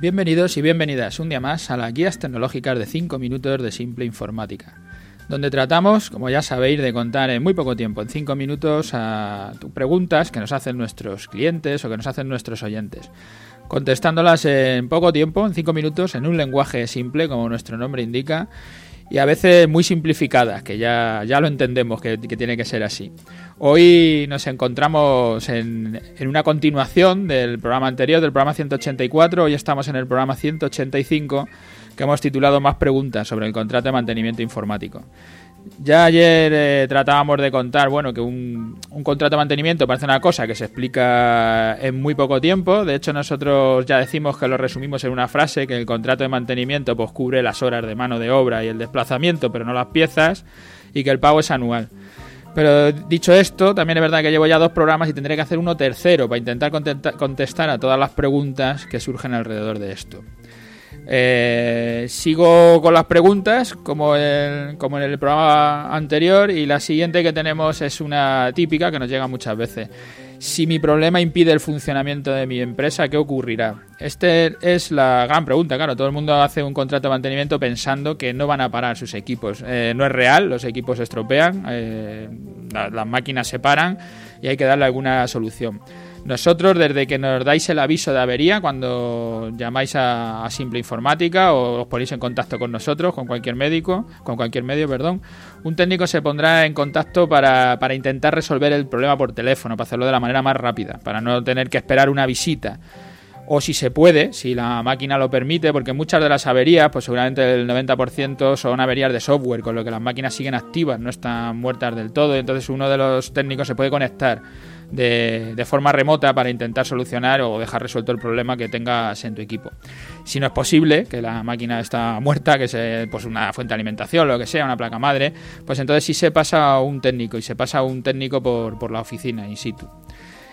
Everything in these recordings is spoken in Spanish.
Bienvenidos y bienvenidas un día más a las guías tecnológicas de 5 minutos de simple informática, donde tratamos, como ya sabéis, de contar en muy poco tiempo, en 5 minutos, a preguntas que nos hacen nuestros clientes o que nos hacen nuestros oyentes, contestándolas en poco tiempo, en 5 minutos, en un lenguaje simple, como nuestro nombre indica, y a veces muy simplificadas, que ya, ya lo entendemos que, tiene que ser así. Hoy nos encontramos en, en, una continuación del programa anterior, del programa 184, hoy estamos en el programa 185, que hemos titulado Más preguntas sobre el contrato de mantenimiento informático. Ya ayer eh, tratábamos de contar, bueno, que un, contrato de mantenimiento parece una cosa que se explica en muy poco tiempo. De hecho, nosotros ya decimos que lo resumimos en una frase, que el contrato de mantenimiento pues cubre las horas de mano de obra y el desplazamiento, pero no las piezas, y que el pago es anual. Pero dicho esto, también es verdad que llevo ya dos programas y tendré que hacer uno tercero para intentar contestar a todas las preguntas que surgen alrededor de esto. Eh, sigo con las preguntas, como, como en el programa anterior, y la siguiente que tenemos es una típica que nos llega muchas veces. Si mi problema impide el funcionamiento de mi empresa, ¿qué ocurrirá? Esta es la gran pregunta, claro. Todo el mundo hace un contrato de mantenimiento pensando que no van a parar sus equipos. Eh, no es real, los equipos se estropean, eh, las máquinas se paran y hay que darle alguna solución. Nosotros, desde que nos dais el aviso de avería, cuando llamáis a, Simple Informática o os ponéis en contacto con nosotros, con cualquier médico, con cualquier medio, perdón, un técnico se pondrá en contacto para, para intentar resolver el problema por teléfono, para hacerlo de la manera más rápida, para no tener que esperar una visita o si se puede, si la máquina lo permite, porque muchas de las averías, pues seguramente el 90% son averías de software, con lo que las máquinas siguen activas, no están muertas del todo, entonces uno de los técnicos se puede conectar de, forma remota para intentar solucionar o dejar resuelto el problema que tengas en tu equipo. Si no es posible, que la máquina está muerta, que es pues una fuente de alimentación, lo que sea, una placa madre, pues entonces sí se pasa a un técnico y se pasa a un técnico por, por la oficina in situ.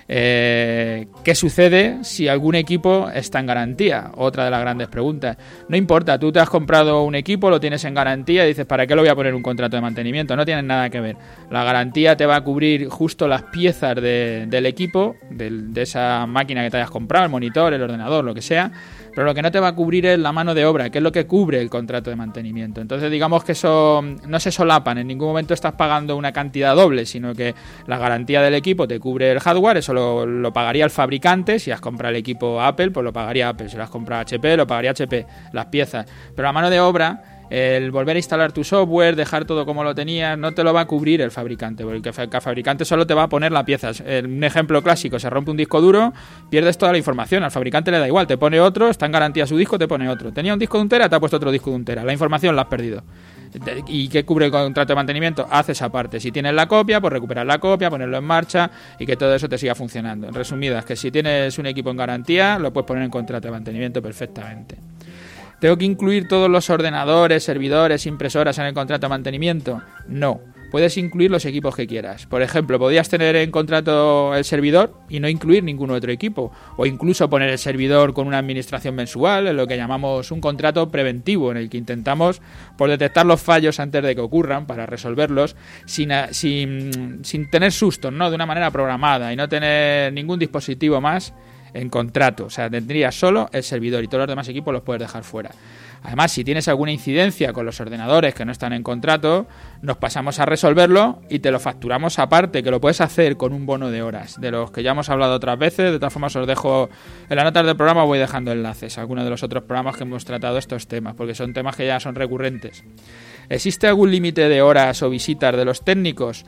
Eh, ¿Qué sucede si algún equipo está en garantía? Otra de las grandes preguntas. No importa, tú te has comprado un equipo, lo tienes en garantía y dices, ¿para qué lo voy a poner un contrato de mantenimiento? No tiene nada que ver. La garantía te va a cubrir justo las piezas del equipo, de esa máquina que te hayas comprado, el monitor, el ordenador, lo que sea pero lo que no te va a cubrir es la mano de obra, que es lo que cubre el contrato de mantenimiento. Entonces, digamos que eso no se solapan, en ningún momento estás pagando una cantidad doble, sino que la garantía del equipo te cubre el hardware, eso lo, pagaría el fabricante, si has comprado el equipo Apple, pues lo pagaría Apple, si lo has comprado HP, lo pagaría HP, las piezas. Pero la mano de obra el volver a instalar tu software, dejar todo como lo tenías, no te lo va a cubrir el fabricante, porque el fabricante solo te va a poner las piezas. Un ejemplo clásico, se rompe un disco duro, pierdes toda la información, al fabricante le da igual, te pone otro, está en garantía su disco, te pone otro. Tenía un disco de un te ha puesto otro disco de un la información la has perdido. ¿Y qué cubre el contrato de mantenimiento? Hace esa parte. Si tienes la copia, pues recuperar la copia, ponerlo en marcha y que todo eso te siga funcionando. En resumidas, que si tienes un equipo en garantía, lo puedes poner en contrato de mantenimiento perfectamente. ¿Tengo que incluir todos los ordenadores, servidores, impresoras en el contrato de mantenimiento? No. Puedes incluir los equipos que quieras. Por ejemplo, podrías tener en contrato el servidor y no incluir ningún otro equipo. O incluso poner el servidor con una administración mensual, en lo que llamamos un contrato preventivo, en el que intentamos por detectar los fallos antes de que ocurran para resolverlos sin, sin, sin tener sustos, ¿no? De una manera programada y no tener ningún dispositivo más en contrato. O sea, tendrías solo el servidor y todos los demás equipos los puedes dejar fuera. Además, si tienes alguna incidencia con los ordenadores que no están en contrato, nos pasamos a resolverlo y te lo facturamos aparte, que lo puedes hacer con un bono de horas, de los que ya hemos hablado otras veces. De todas formas, os dejo en las notas del programa, voy dejando enlaces a algunos de los otros programas que hemos tratado estos temas, porque son temas que ya son recurrentes. ¿Existe algún límite de horas o visitas de los técnicos?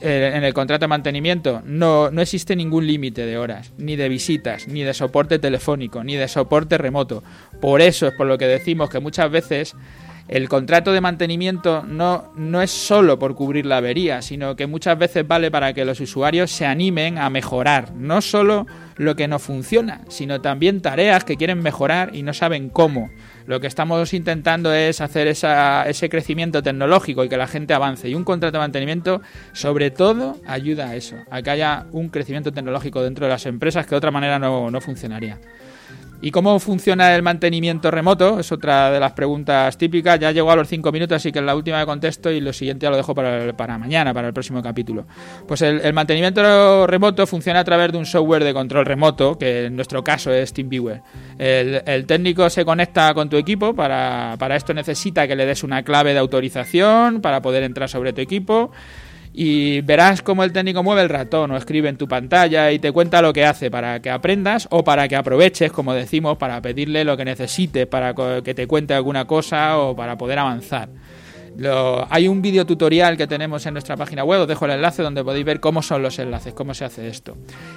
Eh, en el contrato de mantenimiento no, no existe ningún límite de horas, ni de visitas, ni de soporte telefónico, ni de soporte remoto. Por eso es por lo que decimos que muchas veces el contrato de mantenimiento no, no es solo por cubrir la avería, sino que muchas veces vale para que los usuarios se animen a mejorar, no solo lo que no funciona, sino también tareas que quieren mejorar y no saben cómo. Lo que estamos intentando es hacer ese crecimiento tecnológico y que la gente avance. Y un contrato de mantenimiento, sobre todo, ayuda a eso, a que haya un crecimiento tecnológico dentro de las empresas que de otra manera no, no funcionaría. ¿Y cómo funciona el mantenimiento remoto? Es otra de las preguntas típicas. Ya llegó a los cinco minutos, así que la última que contesto y lo siguiente ya lo dejo para, para mañana, para el próximo capítulo. Pues el, mantenimiento remoto funciona a través de un software de control remoto, que en nuestro caso es TeamViewer. El, el técnico se conecta con tu equipo, para, para esto necesita que le des una clave de autorización para poder entrar sobre tu equipo y verás cómo el técnico mueve el ratón o escribe en tu pantalla y te cuenta lo que hace para que aprendas o para que aproveches, como decimos, para pedirle lo que necesite, para que te cuente alguna cosa o para poder avanzar hay un vídeo tutorial que tenemos en nuestra página web, os dejo el enlace donde podéis ver cómo son los enlaces, cómo se hace esto.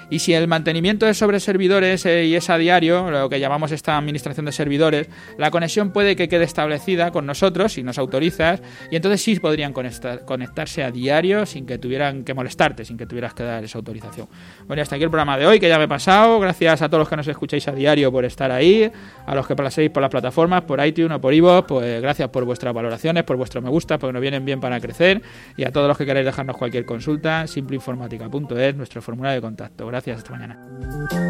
Y si el mantenimiento es sobre servidores eh, y es a diario, lo que llamamos esta administración de servidores, la conexión puede que quede establecida con nosotros si nos autorizas y entonces sí podrían conectarse a diario sin que tuvieran que molestarte, sin que tuvieras que dar esa autorización. Bueno, hasta aquí el programa de hoy, que ya me he pasado. Gracias a todos los que nos escucháis a diario por estar ahí, a los que paséis por las plataformas, por iTunes o por iVoox, pues gracias por vuestras valoraciones, por vuestro gusta porque nos vienen bien para crecer. Y a todos los que queráis dejarnos cualquier consulta, simpleinformática.es, nuestro formulario de contacto. Gracias, hasta mañana.